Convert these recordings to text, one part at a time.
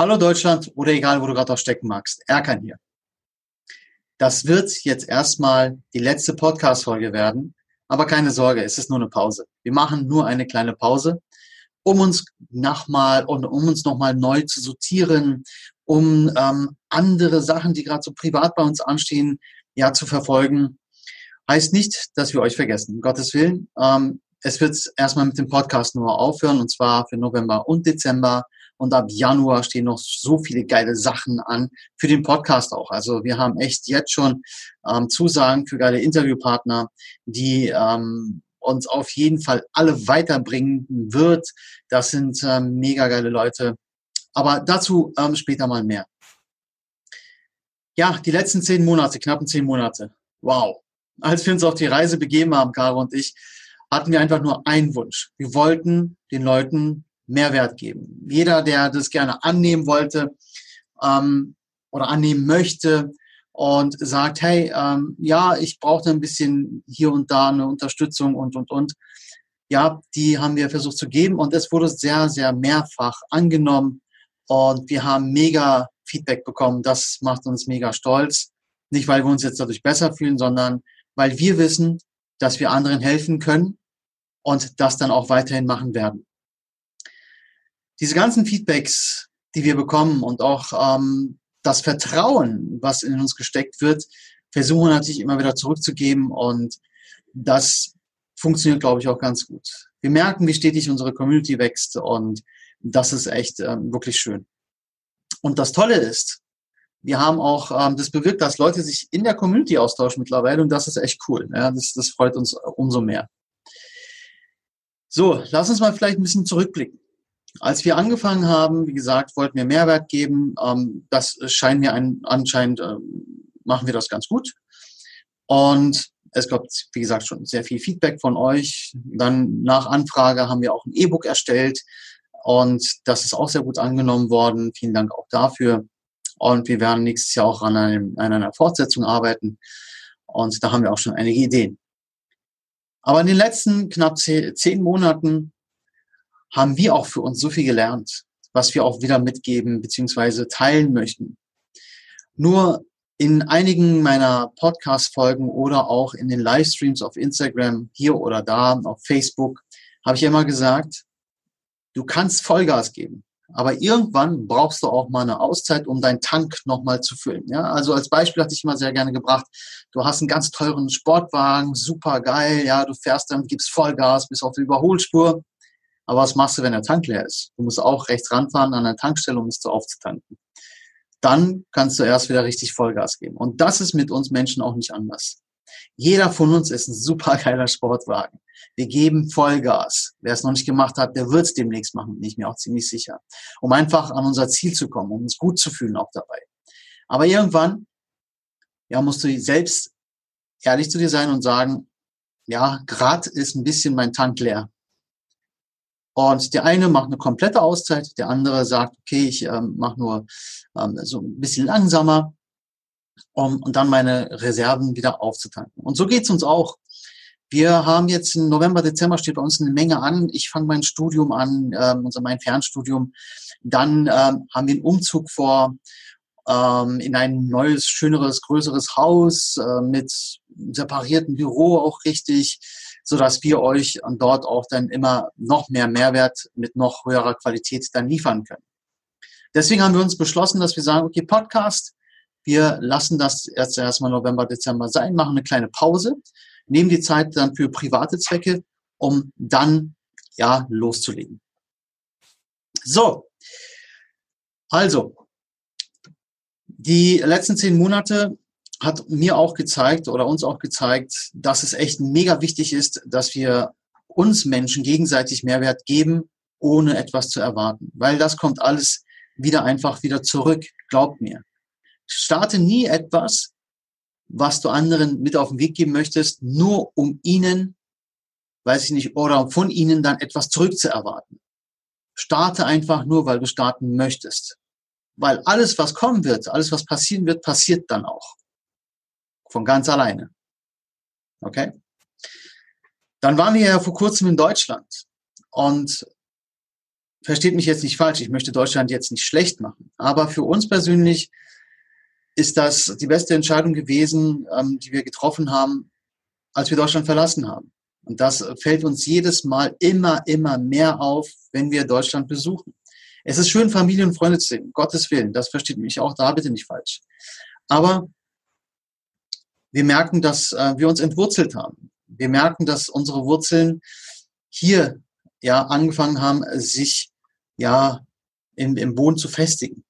Hallo Deutschland oder egal, wo du gerade auch stecken magst. Erkan hier. Das wird jetzt erstmal die letzte Podcast-Folge werden, aber keine Sorge, es ist nur eine Pause. Wir machen nur eine kleine Pause, um uns nochmal und um uns nochmal neu zu sortieren, um ähm, andere Sachen, die gerade so privat bei uns anstehen, ja zu verfolgen. Heißt nicht, dass wir euch vergessen, um Gottes Willen. Ähm, es wird erstmal mit dem Podcast nur aufhören und zwar für November und Dezember. Und ab Januar stehen noch so viele geile Sachen an für den Podcast auch. Also wir haben echt jetzt schon ähm, Zusagen für geile Interviewpartner, die ähm, uns auf jeden Fall alle weiterbringen wird. Das sind ähm, mega geile Leute. Aber dazu ähm, später mal mehr. Ja, die letzten zehn Monate, knappen zehn Monate. Wow. Als wir uns auf die Reise begeben haben, Caro und ich, hatten wir einfach nur einen Wunsch. Wir wollten den Leuten Mehrwert geben. Jeder, der das gerne annehmen wollte ähm, oder annehmen möchte und sagt, hey, ähm, ja, ich brauche ein bisschen hier und da eine Unterstützung und, und, und. Ja, die haben wir versucht zu geben und es wurde sehr, sehr mehrfach angenommen und wir haben mega Feedback bekommen. Das macht uns mega stolz. Nicht, weil wir uns jetzt dadurch besser fühlen, sondern weil wir wissen, dass wir anderen helfen können und das dann auch weiterhin machen werden diese ganzen Feedbacks, die wir bekommen und auch ähm, das Vertrauen, was in uns gesteckt wird, versuchen wir natürlich immer wieder zurückzugeben und das funktioniert, glaube ich, auch ganz gut. Wir merken, wie stetig unsere Community wächst und das ist echt ähm, wirklich schön. Und das Tolle ist, wir haben auch ähm, das bewirkt, dass Leute sich in der Community austauschen mittlerweile und das ist echt cool. Ja, das, das freut uns umso mehr. So, lass uns mal vielleicht ein bisschen zurückblicken. Als wir angefangen haben, wie gesagt, wollten wir Mehrwert geben. Ähm, das scheint mir ein, anscheinend, äh, machen wir das ganz gut. Und es gab, wie gesagt, schon sehr viel Feedback von euch. Dann nach Anfrage haben wir auch ein E-Book erstellt und das ist auch sehr gut angenommen worden. Vielen Dank auch dafür. Und wir werden nächstes Jahr auch an, einem, an einer Fortsetzung arbeiten. Und da haben wir auch schon einige Ideen. Aber in den letzten knapp zehn Monaten haben wir auch für uns so viel gelernt, was wir auch wieder mitgeben bzw. teilen möchten. Nur in einigen meiner Podcast-Folgen oder auch in den Livestreams auf Instagram, hier oder da, auf Facebook, habe ich immer gesagt, du kannst Vollgas geben. Aber irgendwann brauchst du auch mal eine Auszeit, um deinen Tank nochmal zu füllen. Ja, also als Beispiel hatte ich immer sehr gerne gebracht, du hast einen ganz teuren Sportwagen, super geil, ja, du fährst dann, gibst Vollgas bis auf die Überholspur. Aber was machst du, wenn der Tank leer ist? Du musst auch rechts ranfahren an der Tankstelle, um es zu aufzutanken. Dann kannst du erst wieder richtig Vollgas geben. Und das ist mit uns Menschen auch nicht anders. Jeder von uns ist ein super geiler Sportwagen. Wir geben Vollgas. Wer es noch nicht gemacht hat, der wird es demnächst machen, bin ich mir auch ziemlich sicher. Um einfach an unser Ziel zu kommen, um uns gut zu fühlen auch dabei. Aber irgendwann, ja, musst du selbst ehrlich zu dir sein und sagen, ja, grad ist ein bisschen mein Tank leer. Und der eine macht eine komplette Auszeit, der andere sagt, okay, ich ähm, mache nur ähm, so ein bisschen langsamer, um und dann meine Reserven wieder aufzutanken. Und so geht's uns auch. Wir haben jetzt im November, Dezember steht bei uns eine Menge an. Ich fange mein Studium an, ähm, unser mein Fernstudium. Dann ähm, haben wir einen Umzug vor ähm, in ein neues, schöneres, größeres Haus äh, mit separiertem Büro auch richtig so dass wir euch dort auch dann immer noch mehr Mehrwert mit noch höherer Qualität dann liefern können. Deswegen haben wir uns beschlossen, dass wir sagen, okay, Podcast, wir lassen das erst erstmal November, Dezember sein, machen eine kleine Pause, nehmen die Zeit dann für private Zwecke, um dann ja loszulegen. So, also die letzten zehn Monate hat mir auch gezeigt oder uns auch gezeigt, dass es echt mega wichtig ist, dass wir uns Menschen gegenseitig Mehrwert geben, ohne etwas zu erwarten. Weil das kommt alles wieder einfach wieder zurück. Glaubt mir. Starte nie etwas, was du anderen mit auf den Weg geben möchtest, nur um ihnen, weiß ich nicht, oder von ihnen dann etwas zurückzuerwarten. Starte einfach nur, weil du starten möchtest. Weil alles, was kommen wird, alles, was passieren wird, passiert dann auch. Von ganz alleine. Okay? Dann waren wir ja vor kurzem in Deutschland. Und versteht mich jetzt nicht falsch, ich möchte Deutschland jetzt nicht schlecht machen, aber für uns persönlich ist das die beste Entscheidung gewesen, ähm, die wir getroffen haben, als wir Deutschland verlassen haben. Und das fällt uns jedes Mal immer, immer mehr auf, wenn wir Deutschland besuchen. Es ist schön, Familie und Freunde zu sehen, Gottes Willen, das versteht mich auch da bitte nicht falsch. Aber wir merken, dass äh, wir uns entwurzelt haben. Wir merken, dass unsere Wurzeln hier ja angefangen haben, sich ja im, im Boden zu festigen.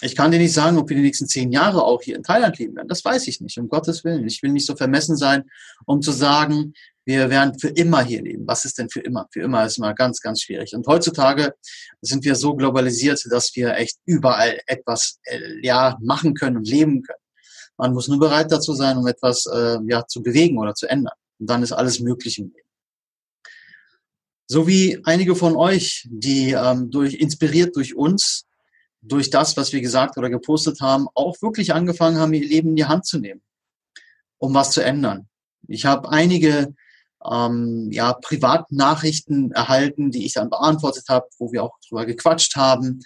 Ich kann dir nicht sagen, ob wir die nächsten zehn Jahre auch hier in Thailand leben werden. Das weiß ich nicht, um Gottes Willen. Ich will nicht so vermessen sein, um zu sagen, wir werden für immer hier leben. Was ist denn für immer? Für immer ist immer ganz, ganz schwierig. Und heutzutage sind wir so globalisiert, dass wir echt überall etwas äh, ja machen können und leben können. Man muss nur bereit dazu sein, um etwas äh, ja zu bewegen oder zu ändern. Und dann ist alles möglich im Leben. So wie einige von euch, die ähm, durch inspiriert durch uns durch das, was wir gesagt oder gepostet haben, auch wirklich angefangen haben, ihr Leben in die Hand zu nehmen, um was zu ändern. Ich habe einige ähm, ja, Privatnachrichten erhalten, die ich dann beantwortet habe, wo wir auch drüber gequatscht haben.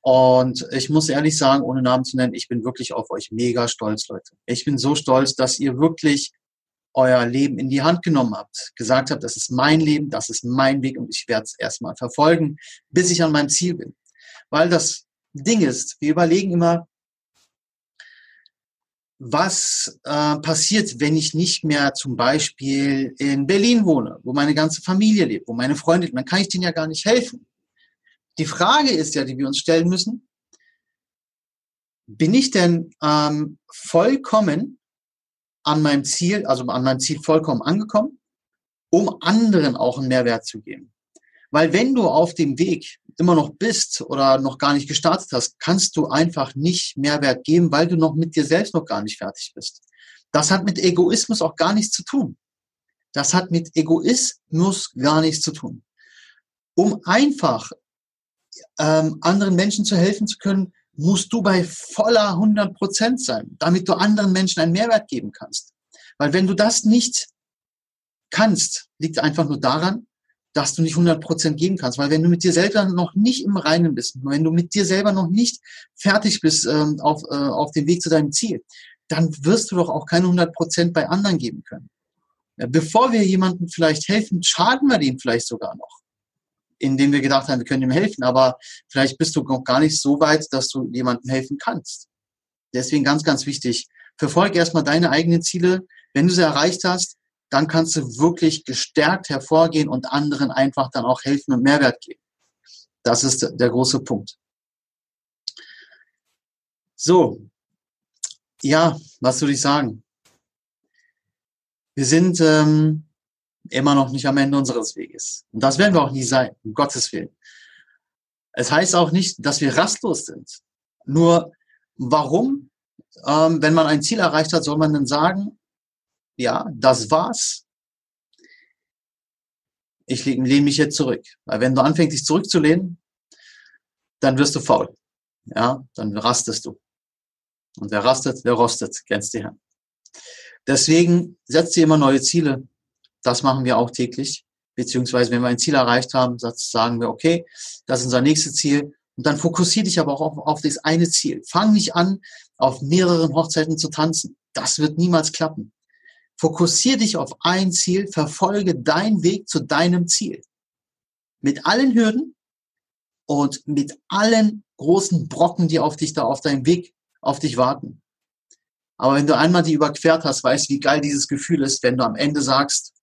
Und ich muss ehrlich sagen, ohne Namen zu nennen, ich bin wirklich auf euch mega stolz, Leute. Ich bin so stolz, dass ihr wirklich euer Leben in die Hand genommen habt, gesagt habt, das ist mein Leben, das ist mein Weg und ich werde es erstmal verfolgen, bis ich an meinem Ziel bin. Weil das Ding ist, wir überlegen immer, was äh, passiert, wenn ich nicht mehr zum Beispiel in Berlin wohne, wo meine ganze Familie lebt, wo meine Freunde dann kann ich denen ja gar nicht helfen. Die Frage ist ja, die wir uns stellen müssen, bin ich denn ähm, vollkommen an meinem Ziel, also an meinem Ziel vollkommen angekommen, um anderen auch einen Mehrwert zu geben? Weil wenn du auf dem Weg immer noch bist oder noch gar nicht gestartet hast, kannst du einfach nicht Mehrwert geben, weil du noch mit dir selbst noch gar nicht fertig bist. Das hat mit Egoismus auch gar nichts zu tun. Das hat mit Egoismus gar nichts zu tun. Um einfach ähm, anderen Menschen zu helfen zu können, musst du bei voller 100 Prozent sein, damit du anderen Menschen einen Mehrwert geben kannst. Weil wenn du das nicht kannst, liegt einfach nur daran, dass du nicht 100% geben kannst. Weil wenn du mit dir selber noch nicht im Reinen bist, wenn du mit dir selber noch nicht fertig bist ähm, auf, äh, auf dem Weg zu deinem Ziel, dann wirst du doch auch keine 100% bei anderen geben können. Bevor wir jemandem vielleicht helfen, schaden wir dem vielleicht sogar noch. Indem wir gedacht haben, wir können ihm helfen, aber vielleicht bist du noch gar nicht so weit, dass du jemandem helfen kannst. Deswegen ganz, ganz wichtig, verfolge erstmal deine eigenen Ziele. Wenn du sie erreicht hast, dann kannst du wirklich gestärkt hervorgehen und anderen einfach dann auch helfen und Mehrwert geben. Das ist der große Punkt. So, ja, was würde ich sagen? Wir sind ähm, immer noch nicht am Ende unseres Weges. Und das werden wir auch nie sein, um Gottes Willen. Es heißt auch nicht, dass wir rastlos sind. Nur warum, ähm, wenn man ein Ziel erreicht hat, soll man dann sagen, ja, das war's. Ich lehne mich jetzt zurück. Weil wenn du anfängst, dich zurückzulehnen, dann wirst du faul. Ja, dann rastest du. Und wer rastet, der rostet, kennst du ja. Deswegen setzt dir immer neue Ziele. Das machen wir auch täglich. Beziehungsweise, wenn wir ein Ziel erreicht haben, sagen wir, okay, das ist unser nächstes Ziel. Und dann fokussiere dich aber auch auf, auf das eine Ziel. Fang nicht an, auf mehreren Hochzeiten zu tanzen. Das wird niemals klappen. Fokussier dich auf ein Ziel, verfolge deinen Weg zu deinem Ziel. Mit allen Hürden und mit allen großen Brocken, die auf dich da auf deinem Weg auf dich warten. Aber wenn du einmal die überquert hast, weißt, wie geil dieses Gefühl ist, wenn du am Ende sagst,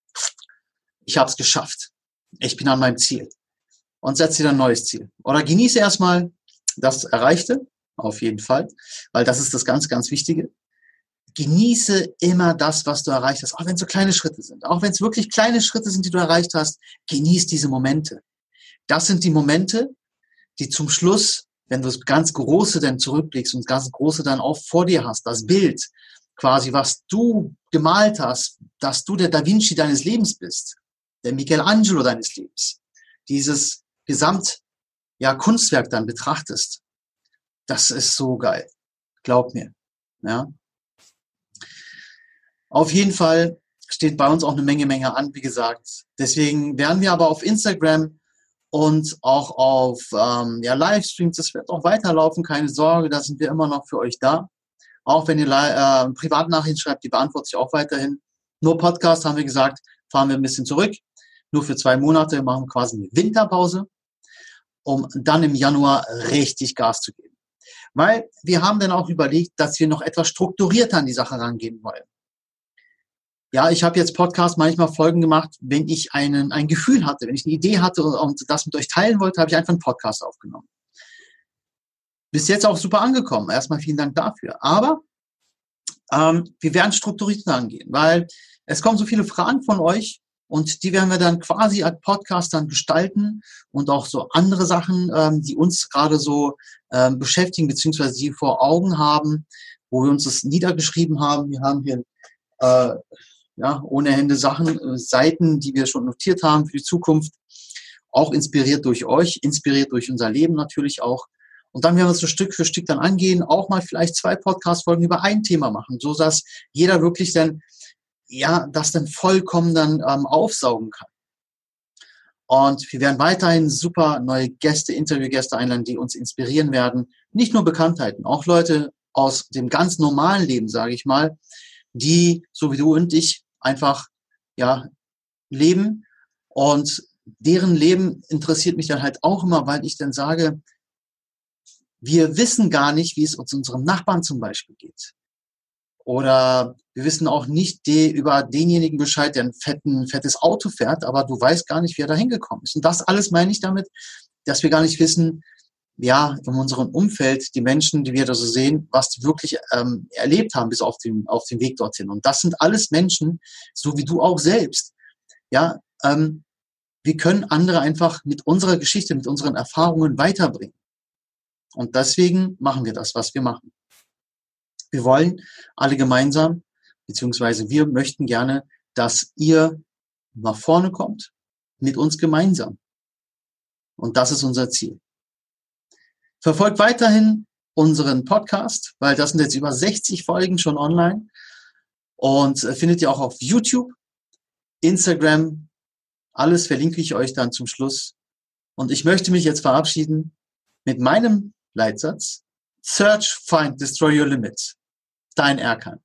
ich habe es geschafft. Ich bin an meinem Ziel. Und setz dir ein neues Ziel. Oder genieße erstmal das Erreichte, auf jeden Fall, weil das ist das ganz, ganz Wichtige genieße immer das, was du erreicht hast, auch wenn es so kleine Schritte sind, auch wenn es wirklich kleine Schritte sind, die du erreicht hast, genieß diese Momente. Das sind die Momente, die zum Schluss, wenn du das ganz Große dann zurückblickst und das ganz Große dann auch vor dir hast, das Bild, quasi, was du gemalt hast, dass du der Da Vinci deines Lebens bist, der Michelangelo deines Lebens, dieses Gesamt, ja, Kunstwerk dann betrachtest. Das ist so geil. Glaub mir. Ja. Auf jeden Fall steht bei uns auch eine Menge, Menge an, wie gesagt. Deswegen werden wir aber auf Instagram und auch auf ähm, ja, Livestreams. Das wird auch weiterlaufen, keine Sorge, da sind wir immer noch für euch da. Auch wenn ihr äh, Privatnachrichten schreibt, die beantworte ich auch weiterhin. Nur Podcast haben wir gesagt, fahren wir ein bisschen zurück. Nur für zwei Monate machen quasi eine Winterpause, um dann im Januar richtig Gas zu geben. Weil wir haben dann auch überlegt, dass wir noch etwas strukturierter an die Sache rangehen wollen. Ja, ich habe jetzt Podcast manchmal Folgen gemacht, wenn ich einen, ein Gefühl hatte, wenn ich eine Idee hatte und das mit euch teilen wollte, habe ich einfach einen Podcast aufgenommen. Bis jetzt auch super angekommen. Erstmal vielen Dank dafür. Aber ähm, wir werden strukturiert angehen, weil es kommen so viele Fragen von euch und die werden wir dann quasi als Podcast dann gestalten und auch so andere Sachen, ähm, die uns gerade so ähm, beschäftigen, beziehungsweise die vor Augen haben, wo wir uns das niedergeschrieben haben. Wir haben hier äh, ja, ohne Hände Sachen, äh, Seiten, die wir schon notiert haben für die Zukunft, auch inspiriert durch euch, inspiriert durch unser Leben natürlich auch. Und dann werden wir es so Stück für Stück dann angehen, auch mal vielleicht zwei Podcast-Folgen über ein Thema machen, so dass jeder wirklich dann, ja, das dann vollkommen dann ähm, aufsaugen kann. Und wir werden weiterhin super neue Gäste, Interviewgäste einladen, die uns inspirieren werden. Nicht nur Bekanntheiten, auch Leute aus dem ganz normalen Leben, sage ich mal, die, so wie du und ich, einfach, ja, leben. Und deren Leben interessiert mich dann halt auch immer, weil ich dann sage, wir wissen gar nicht, wie es uns unserem Nachbarn zum Beispiel geht. Oder wir wissen auch nicht die, über denjenigen Bescheid, der ein fetten, fettes Auto fährt, aber du weißt gar nicht, wie er da hingekommen ist. Und das alles meine ich damit, dass wir gar nicht wissen, ja, in unserem Umfeld, die Menschen, die wir da so sehen, was die wirklich ähm, erlebt haben bis auf den, auf den Weg dorthin. Und das sind alles Menschen, so wie du auch selbst. Ja, ähm, wir können andere einfach mit unserer Geschichte, mit unseren Erfahrungen weiterbringen. Und deswegen machen wir das, was wir machen. Wir wollen alle gemeinsam, beziehungsweise wir möchten gerne, dass ihr nach vorne kommt, mit uns gemeinsam. Und das ist unser Ziel. Verfolgt weiterhin unseren Podcast, weil das sind jetzt über 60 Folgen schon online und äh, findet ihr auch auf YouTube, Instagram, alles verlinke ich euch dann zum Schluss. Und ich möchte mich jetzt verabschieden mit meinem Leitsatz. Search, find, destroy your limits. Dein Erkan.